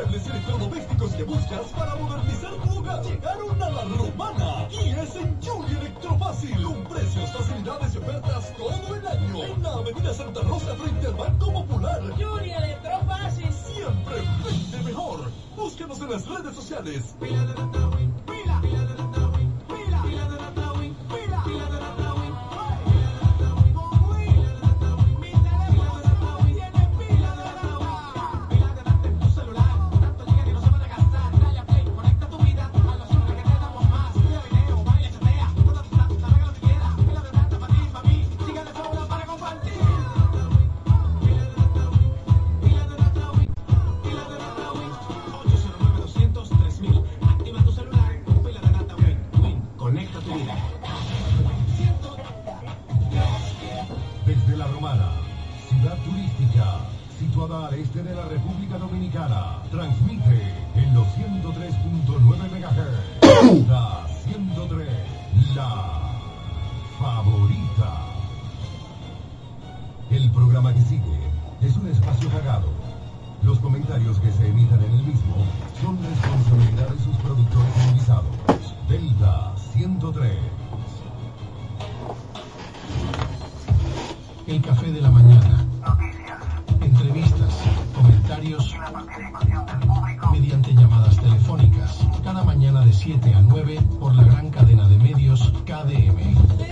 muebles electrodomésticos que buscas para modernizar tu hogar llegaron a la romana. Y es en Juli Electrofácil. Con precios, facilidades y ofertas todo el año. En la avenida Santa Rosa frente al Banco Popular. Juli Electrofácil. Siempre vende mejor. Búscanos en las redes sociales. Favorita. El programa que sigue es un espacio pagado. Los comentarios que se emitan en el mismo son responsabilidad de sus productores invitados. Delta 103. El café de la mañana. Entrevistas, comentarios mediante llamadas telefónicas. Cada mañana de 7 a 9 por la gran cadena de medios KDM.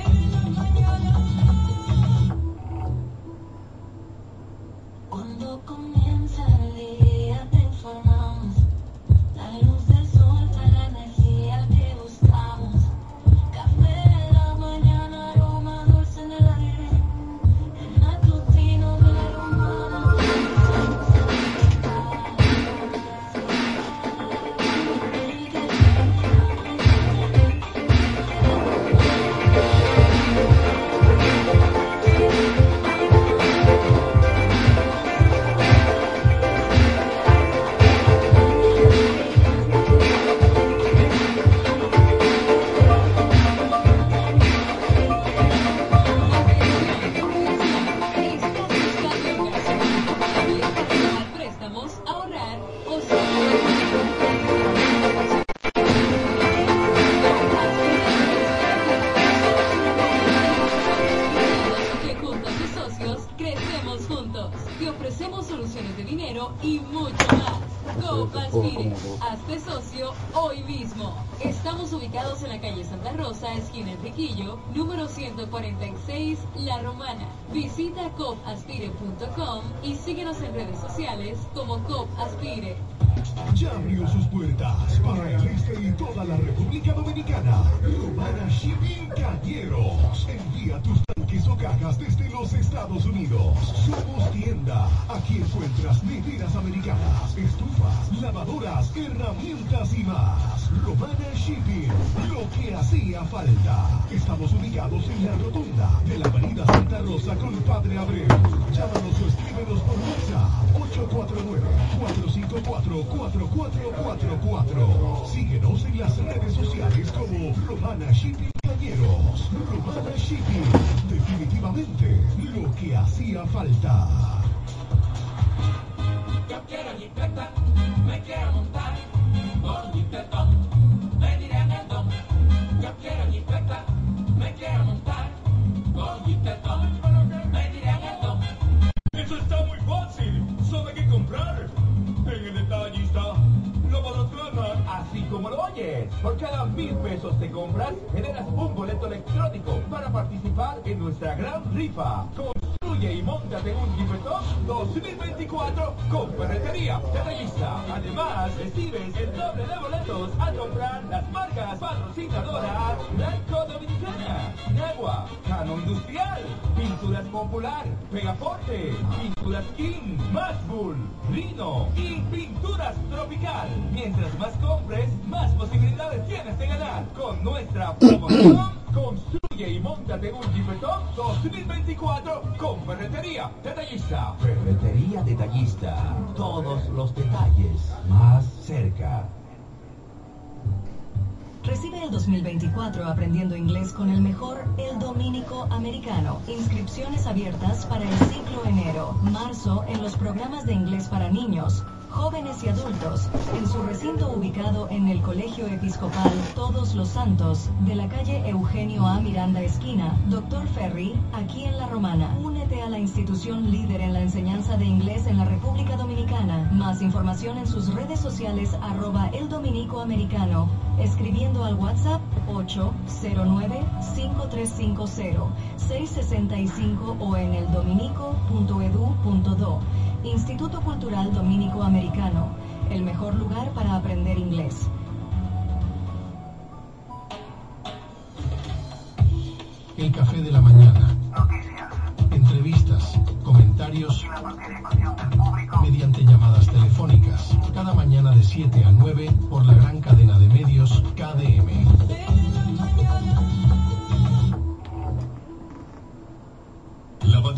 Somos tienda. Aquí encuentras neveras americanas, estufas, lavadoras, herramientas y más. Romana Shipping. Lo que hacía falta. Estamos ubicados en la rotunda de la avenida Santa Rosa con Padre Abreu. Llámanos o escríbenos por WhatsApp 849-454-4444. Síguenos en las redes sociales como Romana Shipping Cañeros. Romana Shipping. Definitivamente lo que hacía falta. Yo quiero jipeta, me quiero montar por cada mil pesos que compras, generas un boleto electrónico para participar en nuestra gran rifa. Y montate un Jeepetón 2024 con ferretería detallista. Además, recibes el doble de boletos al comprar las marcas patrocinadoras Blanco Dominicana, Negua, Cano Industrial, Pinturas Popular, Pegaforte, Pinturas King, Maxbull, Rino y Pinturas Tropical. Mientras más compres, más posibilidades tienes de ganar con nuestra promoción. Construye y montate un Jeepetón 2024 con Ferretería Detallista. Ferretería Detallista. Todos los detalles más cerca. Recibe el 2024 aprendiendo inglés con el mejor El Dominico Americano. Inscripciones abiertas para el ciclo enero, marzo en los programas de inglés para niños, jóvenes y adultos, en su recinto ubicado en el Colegio Episcopal Todos los Santos, de la calle Eugenio A. Miranda Esquina, Dr. Ferry, aquí en La Romana. Únete a la institución líder en la enseñanza de inglés en la República Dominicana. Más información en sus redes sociales arroba el dominico americano, escribiendo al WhatsApp 809-5350-665 o en el dominico.edu.do. Instituto Cultural Dominico Americano, el mejor lugar para aprender inglés. El café de la mañana. Entrevistas, comentarios mediante llamadas telefónicas. Cada mañana de 7 a 9 por la gran cadena de medios KDM.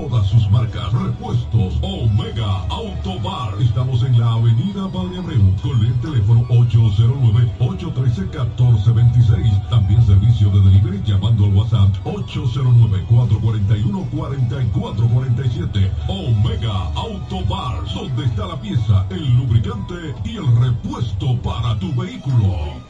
todas sus marcas. Repuestos Omega Auto Bar. Estamos en la avenida Valle Abreu con el teléfono 809-813-1426. También servicio de delivery llamando al WhatsApp 809-441-4447. Omega Auto Bar. Donde está la pieza, el lubricante y el repuesto para tu vehículo.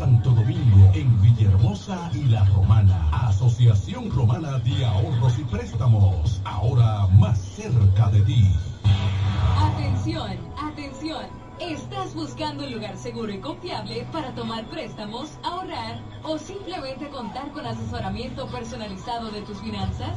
Santo Domingo, en Villahermosa y La Romana. Asociación Romana de Ahorros y Préstamos, ahora más cerca de ti. Atención, atención. ¿Estás buscando un lugar seguro y confiable para tomar préstamos, ahorrar o simplemente contar con asesoramiento personalizado de tus finanzas?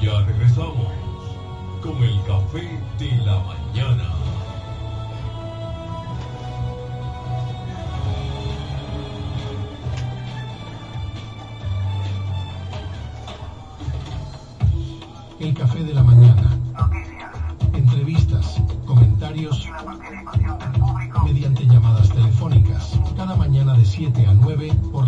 Ya regresamos con el café de la mañana. El café de la mañana. Noticias. Entrevistas, comentarios. Y la participación del público. Mediante llamadas telefónicas. Cada mañana de 7 a 9 por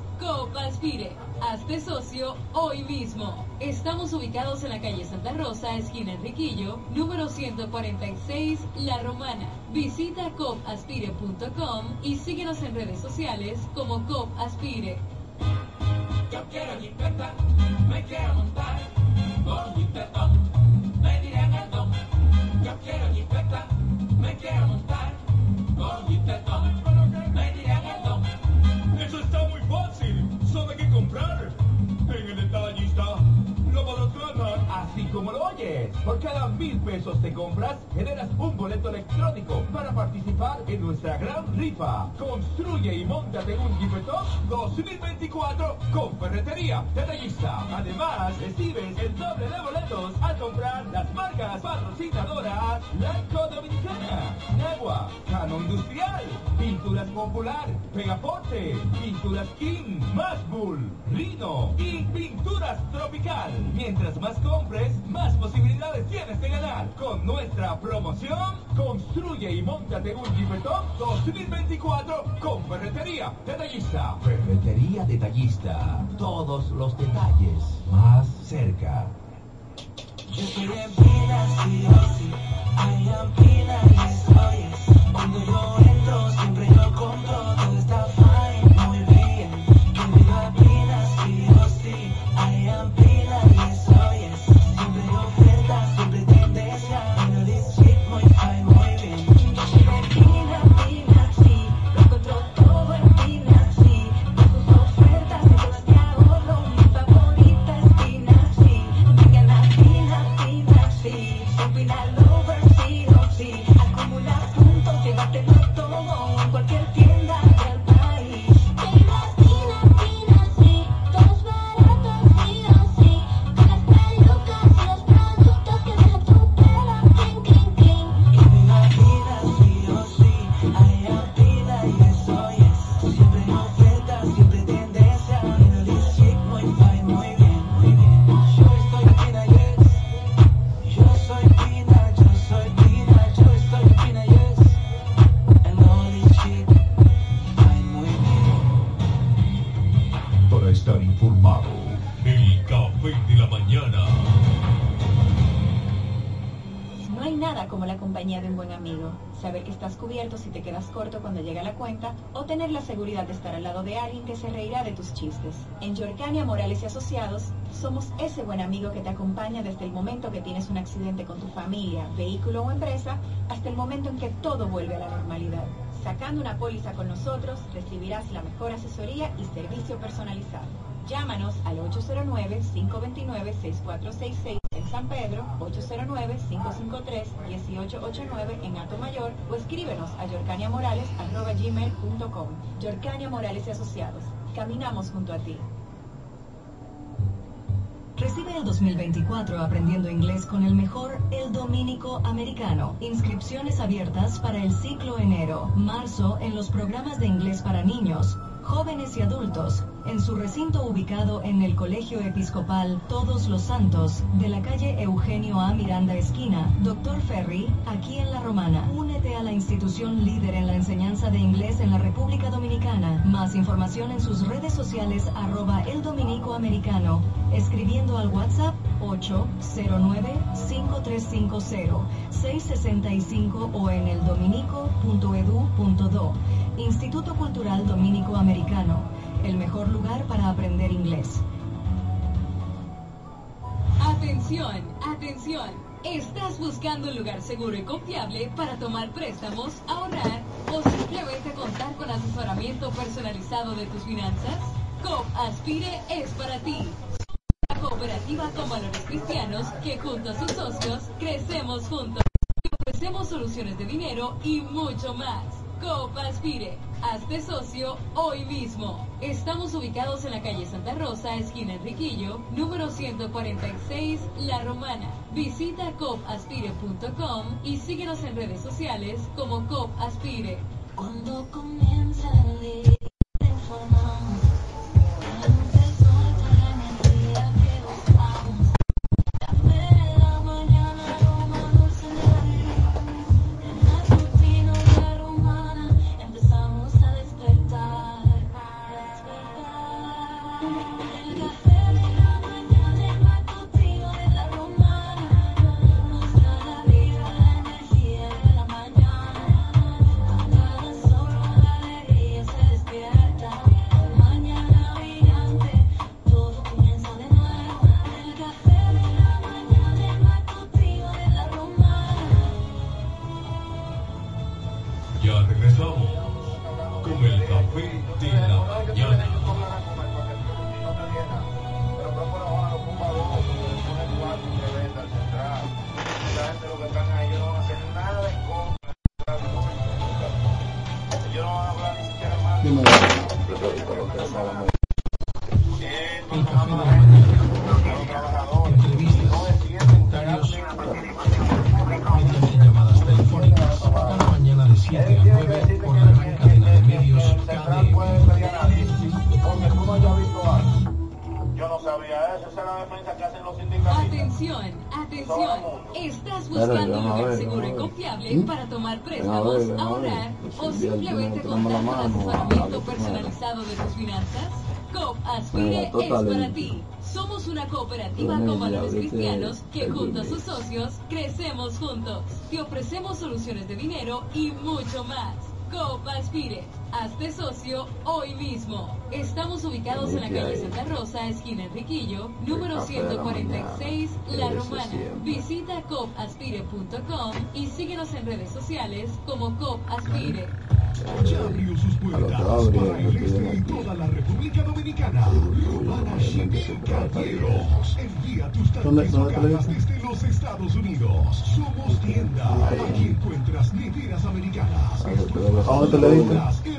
COP Aspire. Hazte socio hoy mismo. Estamos ubicados en la calle Santa Rosa, esquina Enriquillo, número 146, La Romana. Visita copaspire.com y síguenos en redes sociales como COP Aspire. Yo quiero me quiero montar me el. Yo quiero me quiero montar por cada mil pesos que compras, generas un boleto electrónico para participar en nuestra gran rifa. Construye y montate un Jeepetop 2024 con ferretería detallista. Además, recibes el doble de boletos al comprar las marcas patrocinadoras Industrial, Pinturas Popular, Pegaporte, Pinturas King, Mashbull, Rino y Pinturas Tropical. Mientras más compres, más posibilidades tienes de ganar. Con nuestra promoción, construye y montate un Jeepetop 2024 con ferretería detallista. Ferretería detallista. Todos los detalles más cerca. Yo estoy en pila, sí o sí. Yes. Cuando yo estar al lado de alguien que se reirá de tus chistes. En Yorcania Morales y Asociados somos ese buen amigo que te acompaña desde el momento que tienes un accidente con tu familia, vehículo o empresa hasta el momento en que todo vuelve a la normalidad. Sacando una póliza con nosotros recibirás la mejor asesoría y servicio personalizado. Llámanos al 809-529-6466 en San Pedro, 809-553-1889 en Mayor o escríbenos a yorcaniamorales.gmail.com Yorcania Morales y Asociados. Caminamos junto a ti. Recibe el 2024 aprendiendo inglés con el mejor El Dominico Americano. Inscripciones abiertas para el ciclo enero, marzo en los programas de inglés para niños, jóvenes y adultos, en su recinto ubicado en el Colegio Episcopal Todos los Santos, de la calle Eugenio A. Miranda Esquina, Dr. Ferry, aquí en La Romana. Únete a la institución líder en la enseñanza de inglés en la República Dominicana. Más información en sus redes sociales arroba el dominico americano, escribiendo al WhatsApp 809-5350-665 o en el dominico.edu.do. Instituto Cultural Dominico Americano, el mejor lugar para aprender inglés. Atención, atención. ¿Estás buscando un lugar seguro y confiable para tomar préstamos, ahorrar o simplemente contar con asesoramiento personalizado de tus finanzas? COP Aspire es para ti. Cooperativa con valores cristianos que junto a sus socios crecemos juntos. Ofrecemos soluciones de dinero y mucho más. Copa Aspire, hazte socio hoy mismo. Estamos ubicados en la calle Santa Rosa, esquina Enriquillo, número 146, La Romana. Visita copaspire.com y síguenos en redes sociales como Cop Aspire. Cuando comienza o simplemente contar con asesoramiento personalizado de tus finanzas? COP Aspire es para ti. Somos una cooperativa con valores cristianos que junto a sus socios crecemos juntos. Te ofrecemos soluciones de dinero y mucho más. COP Aspire, hazte socio hoy mismo. Estamos ubicados en la calle Santa Rosa, esquina Enriquillo, número 146, La Romana. Visita copaspire.com y síguenos en redes sociales como COP Aspire. Ya abrió sus puertas para el este y toda la República Dominicana. Romana Shipping Caballeros. Envía tus tanques o cajas desde los Estados Unidos. Somos tienda. Aquí encuentras neveras americanas.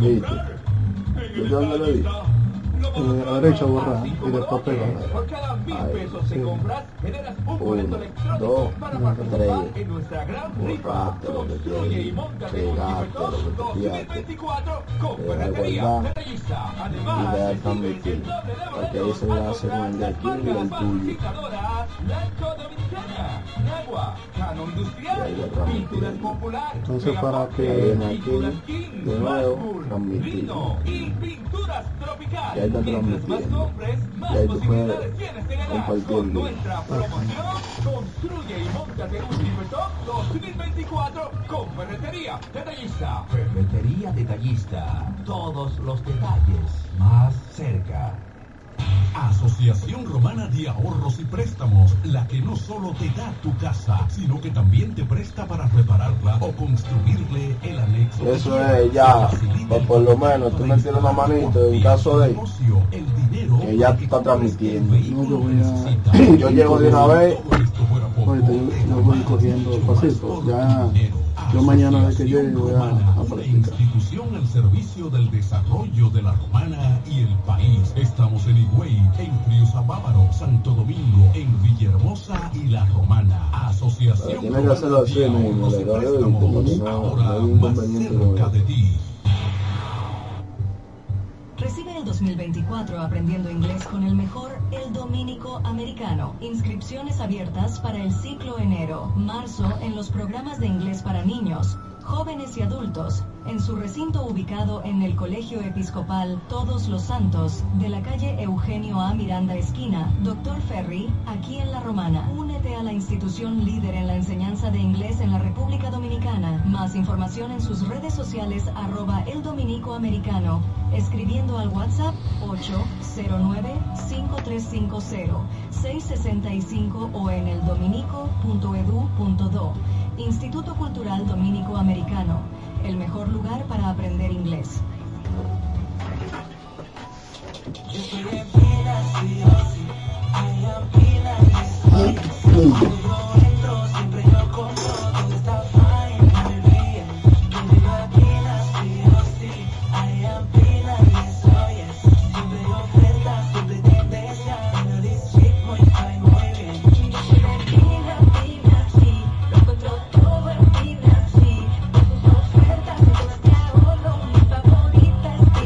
En el dónde lo vi? la a derecha así y pegar. oyes. Por cada mil pesos que compras, generas un boleto electrónico para participar en nuestra gran rifa. Construye y lo que te 2024 con ferretería detallista. y Además, el doble de Porque boletos ese al va a ser comprar de y el marcas tuyo. Nagua, Cano Industrial. Pinturas Popular, Entonces, para que viene aquí, Pinturas King, de nuevo, Masbull, transmitir. Vino y Pinturas Tropical. Y ahí está Mientras más transmitiendo. compres, más Y ahí tú posibilidades puedes tienes de ganar. compartir Con el nuestra promoción, construye y montate un Gipetón 2024 con Ferretería Detallista. Ferretería Detallista. Todos los detalles más cerca. Asociación Romana de Ahorros y Préstamos, la que no solo te da tu casa, sino que también te presta para repararla o construirle el anexo. Eso es ya, Facilita pues por lo menos tú me tienes una manito en caso de negocio, el dinero que ya tú estás transmitiendo. yo llego de una vez. Yo, voy cogiendo mucho más pasito. por Ya. Yo mañana de que llegue voy a, practicar. institución al servicio del desarrollo de la romana y el país. Estamos en Higüey, en Friusa Bávaro, Santo Domingo, en Villahermosa y la romana. Asociación Pero tiene que hacerlo así no- no. Recibe el 2024 aprendiendo inglés con el mejor El Dominico Americano. Inscripciones abiertas para el ciclo enero, marzo en los programas de inglés para niños, jóvenes y adultos, en su recinto ubicado en el Colegio Episcopal Todos los Santos, de la calle Eugenio A. Miranda Esquina, Dr. Ferry, aquí en La Romana. Únete a la institución líder en la enseñanza de inglés en la República Dominicana. Más información en sus redes sociales arroba el dominico americano, escribiendo al WhatsApp 809-5350-665 o en el dominico.edu.do. Instituto Cultural Dominico Americano, el mejor lugar para aprender inglés.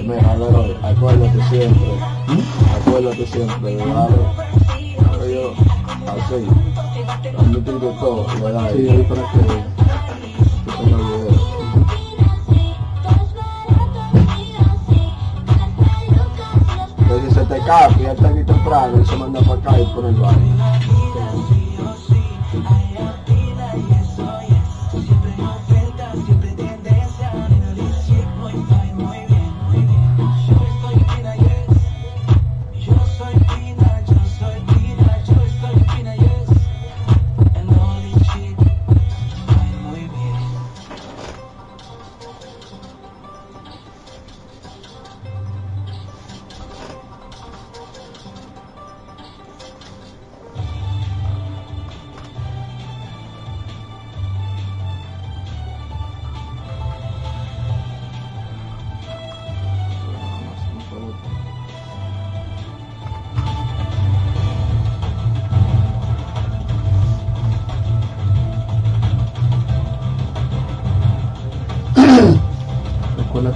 Mira, Leroy, acuérdate siempre, acuérdate siempre darle, yo, así, admitir de todo, ¿verdad? Sí, ahí para que, que tenga video. Si se te cae, ya está aquí temprano, y se manda para acá y pone el baile.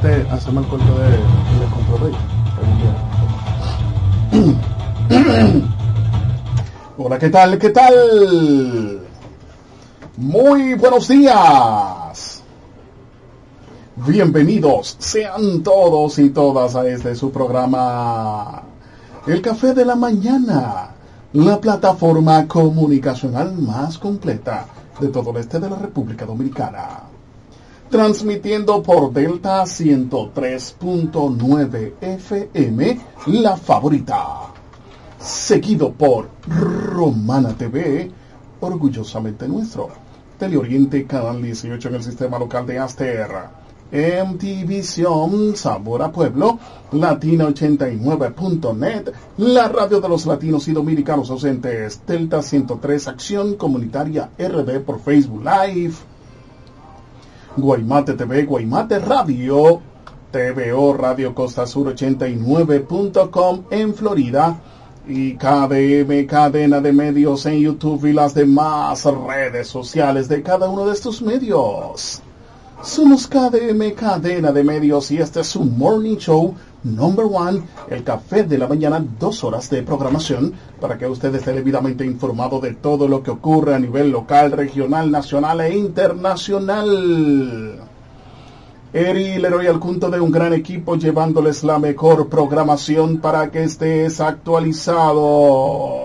El corte de, de control. Hola, ¿qué tal? ¿Qué tal? Muy buenos días. Bienvenidos sean todos y todas a este su programa El Café de la Mañana, la plataforma comunicacional más completa de todo el este de la República Dominicana transmitiendo por Delta 103.9 FM, la favorita, seguido por Romana TV, orgullosamente nuestro, Teleoriente Canal 18 en el sistema local de Aster, MTVision, Sabor a Pueblo, Latina89.net, la radio de los latinos y dominicanos ausentes, Delta 103 Acción Comunitaria RD por Facebook Live, Guaymate TV, Guaymate Radio, TVO Radio Costa Sur 89.com en Florida y KDM Cadena de Medios en YouTube y las demás redes sociales de cada uno de estos medios. Somos KDM Cadena de Medios y este es un Morning Show Number One, el café de la mañana, dos horas de programación para que usted esté debidamente informado de todo lo que ocurre a nivel local, regional, nacional e internacional. Eri Leroy al punto de un gran equipo llevándoles la mejor programación para que estés actualizado.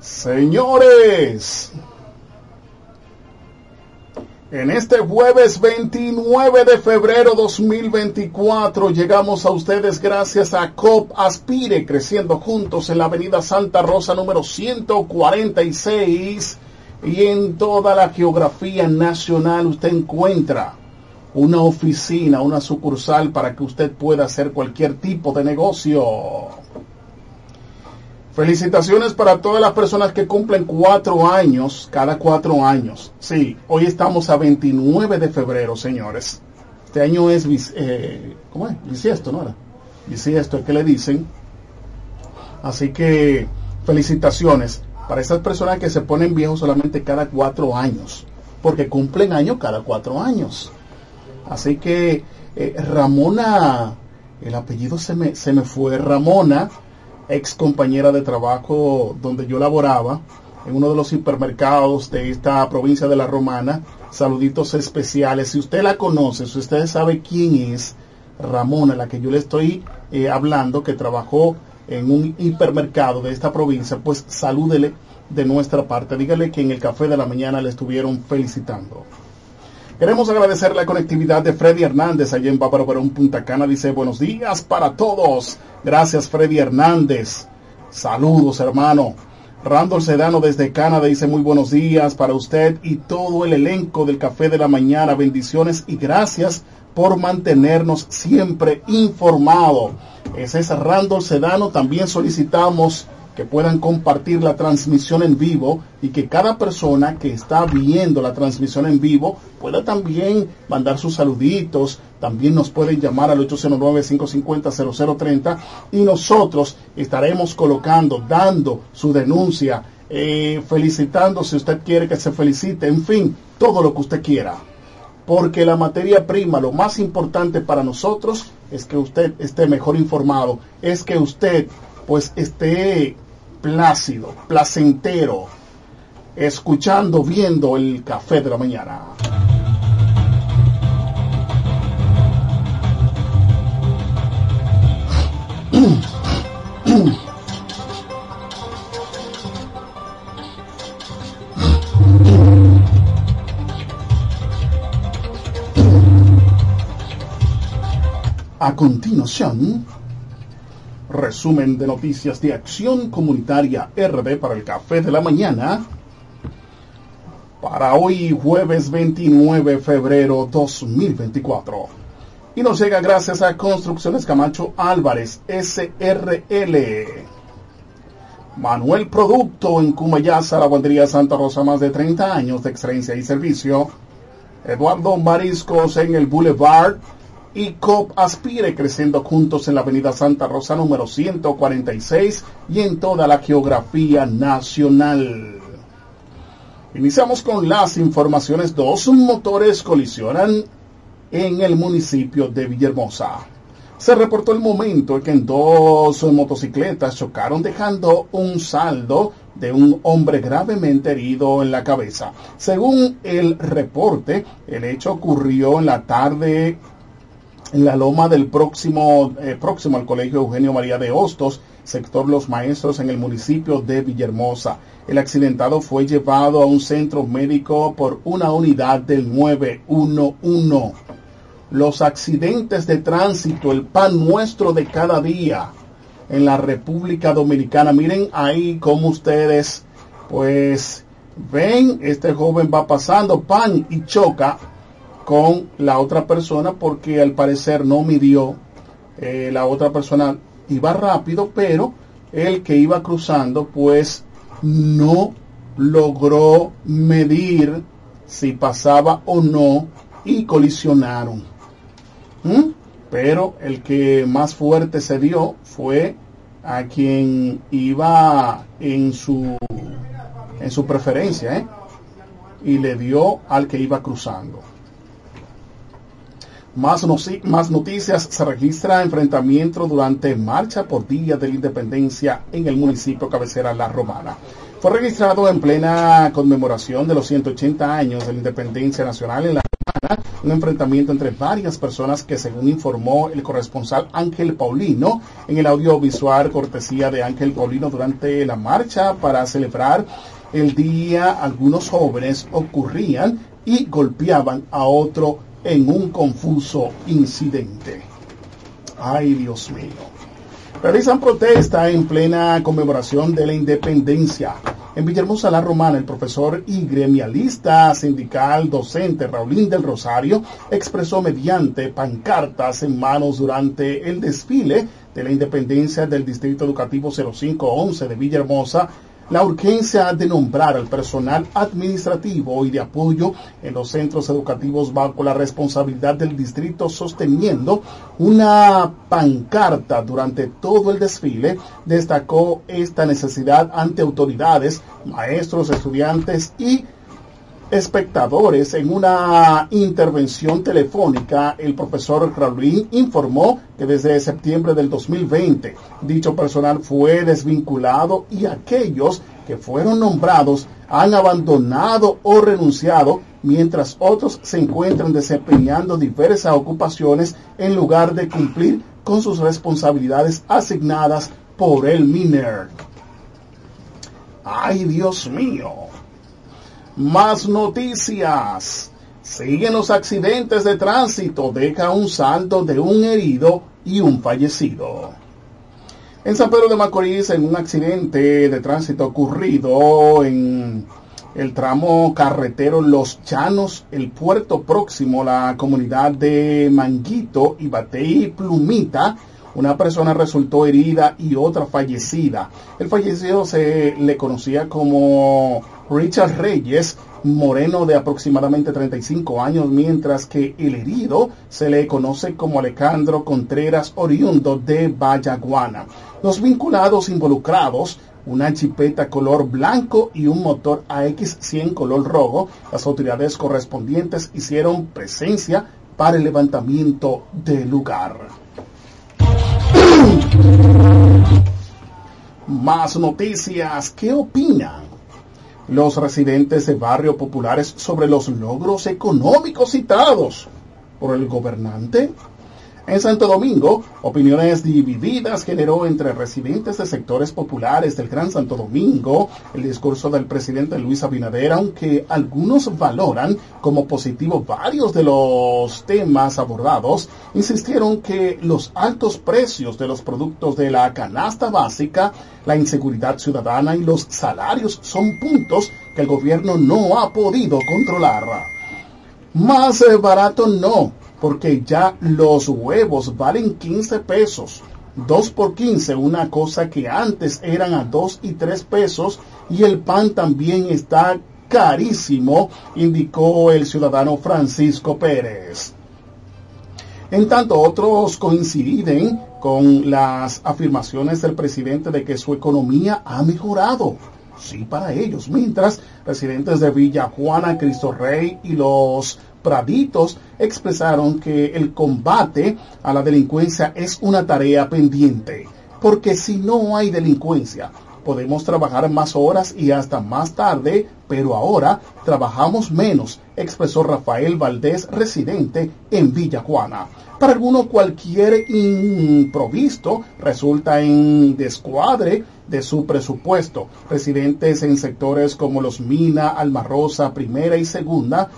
Señores, en este jueves 29 de febrero 2024 llegamos a ustedes gracias a COP Aspire, creciendo juntos en la avenida Santa Rosa número 146 y en toda la geografía nacional usted encuentra una oficina, una sucursal para que usted pueda hacer cualquier tipo de negocio. Felicitaciones para todas las personas que cumplen cuatro años, cada cuatro años. Sí, hoy estamos a 29 de febrero, señores. Este año es, eh, ¿cómo es? Bisiesto, ¿no era? Bisiesto, es que le dicen. Así que felicitaciones para esas personas que se ponen viejos solamente cada cuatro años, porque cumplen año cada cuatro años. Así que eh, Ramona el apellido se me, se me fue, Ramona, ex compañera de trabajo donde yo laboraba, en uno de los hipermercados de esta provincia de La Romana. Saluditos especiales. Si usted la conoce, si usted sabe quién es Ramona, la que yo le estoy eh, hablando, que trabajó en un hipermercado de esta provincia, pues salúdele de nuestra parte. Dígale que en el café de la mañana le estuvieron felicitando. Queremos agradecer la conectividad de Freddy Hernández allá en Bávaro Verón, Punta Cana. Dice buenos días para todos. Gracias Freddy Hernández. Saludos hermano. Randall Sedano desde Canadá dice muy buenos días para usted y todo el elenco del Café de la Mañana. Bendiciones y gracias por mantenernos siempre informado. Ese es Randall Sedano. También solicitamos que puedan compartir la transmisión en vivo y que cada persona que está viendo la transmisión en vivo pueda también mandar sus saluditos, también nos pueden llamar al 809-550-0030 y nosotros estaremos colocando, dando su denuncia, eh, felicitando si usted quiere que se felicite, en fin, todo lo que usted quiera. Porque la materia prima, lo más importante para nosotros es que usted esté mejor informado, es que usted pues esté plácido, placentero, escuchando, viendo el café de la mañana. A continuación, resumen de noticias de Acción Comunitaria RD para el Café de la Mañana. Para hoy, jueves 29 de febrero 2024. Y nos llega gracias a Construcciones Camacho Álvarez, SRL. Manuel Producto en Cumayasa, la guardería Santa Rosa, más de 30 años de excelencia y servicio. Eduardo Mariscos en el Boulevard y COP Aspire creciendo juntos en la Avenida Santa Rosa número 146 y en toda la geografía nacional. Iniciamos con las informaciones. Dos motores colisionan en el municipio de Villahermosa. Se reportó el momento en que dos motocicletas chocaron dejando un saldo de un hombre gravemente herido en la cabeza. Según el reporte, el hecho ocurrió en la tarde en la loma del próximo, eh, próximo al Colegio Eugenio María de Hostos, sector Los Maestros en el municipio de Villahermosa. El accidentado fue llevado a un centro médico por una unidad del 911. Los accidentes de tránsito, el pan nuestro de cada día en la República Dominicana. Miren ahí como ustedes, pues, ven, este joven va pasando pan y choca con la otra persona porque al parecer no midió. Eh, la otra persona iba rápido, pero el que iba cruzando pues no logró medir si pasaba o no y colisionaron. ¿Mm? Pero el que más fuerte se dio fue a quien iba en su en su preferencia ¿eh? y le dio al que iba cruzando. Más, más, noticias, se registra enfrentamiento durante Marcha por Día de la Independencia en el municipio cabecera La Romana. Fue registrado en plena conmemoración de los 180 años de la Independencia Nacional en La Romana, un enfrentamiento entre varias personas que según informó el corresponsal Ángel Paulino en el audiovisual cortesía de Ángel Paulino durante la marcha para celebrar el día, algunos jóvenes ocurrían y golpeaban a otro en un confuso incidente. Ay, Dios mío. Realizan protesta en plena conmemoración de la independencia. En Villahermosa la Romana, el profesor y gremialista sindical docente Raulín del Rosario expresó mediante pancartas en manos durante el desfile de la independencia del Distrito Educativo 0511 de Villahermosa la urgencia de nombrar al personal administrativo y de apoyo en los centros educativos bajo la responsabilidad del distrito sosteniendo una pancarta durante todo el desfile, destacó esta necesidad ante autoridades, maestros, estudiantes y espectadores en una intervención telefónica, el profesor Raulín informó que desde septiembre del 2020 dicho personal fue desvinculado y aquellos que fueron nombrados han abandonado o renunciado mientras otros se encuentran desempeñando diversas ocupaciones en lugar de cumplir con sus responsabilidades asignadas por el MINER. ¡Ay, Dios mío! Más noticias. Siguen los accidentes de tránsito. Deja un saldo de un herido y un fallecido. En San Pedro de Macorís, en un accidente de tránsito ocurrido en el tramo carretero Los Llanos, el puerto próximo, la comunidad de Manguito y Batey Plumita, una persona resultó herida y otra fallecida. El fallecido se le conocía como Richard Reyes, moreno de aproximadamente 35 años, mientras que el herido se le conoce como Alejandro Contreras, oriundo de Vallaguana. Los vinculados involucrados una chipeta color blanco y un motor AX100 color rojo. Las autoridades correspondientes hicieron presencia para el levantamiento del lugar. Más noticias. ¿Qué opinan los residentes de barrios populares sobre los logros económicos citados por el gobernante? En Santo Domingo, opiniones divididas generó entre residentes de sectores populares del Gran Santo Domingo el discurso del presidente Luis Abinader, aunque algunos valoran como positivo varios de los temas abordados, insistieron que los altos precios de los productos de la canasta básica, la inseguridad ciudadana y los salarios son puntos que el gobierno no ha podido controlar. Más eh, barato no, porque ya los huevos valen 15 pesos. 2 por 15, una cosa que antes eran a 2 y 3 pesos y el pan también está carísimo, indicó el ciudadano Francisco Pérez. En tanto, otros coinciden con las afirmaciones del presidente de que su economía ha mejorado. Sí, para ellos. Mientras, residentes de Villa Juana, Cristo Rey y los Praditos expresaron que el combate a la delincuencia es una tarea pendiente, porque si no hay delincuencia, podemos trabajar más horas y hasta más tarde, pero ahora trabajamos menos, expresó Rafael Valdés, residente en Villa Juana. Para algunos cualquier improvisto resulta en descuadre de su presupuesto. Residentes en sectores como los Mina, Almarrosa, Primera y Segunda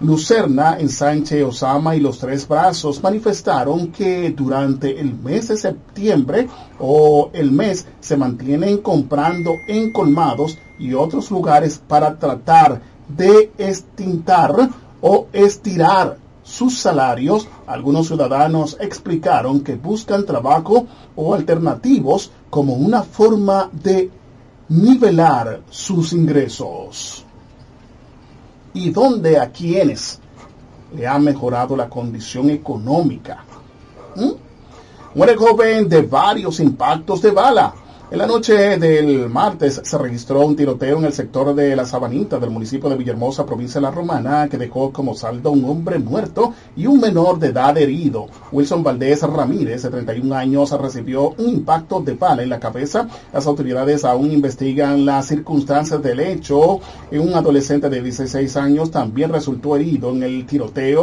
Lucerna, Ensanche, Osama y Los Tres Brazos manifestaron que durante el mes de septiembre o el mes se mantienen comprando en colmados y otros lugares para tratar de extintar o estirar sus salarios. Algunos ciudadanos explicaron que buscan trabajo o alternativos como una forma de nivelar sus ingresos y dónde a quienes le ha mejorado la condición económica. ¿Mm? Muere joven de varios impactos de bala. En la noche del martes se registró un tiroteo en el sector de La Sabanita del municipio de Villahermosa, provincia de La Romana, que dejó como saldo un hombre muerto y un menor de edad herido. Wilson Valdés Ramírez, de 31 años, recibió un impacto de bala en la cabeza. Las autoridades aún investigan las circunstancias del hecho. Un adolescente de 16 años también resultó herido en el tiroteo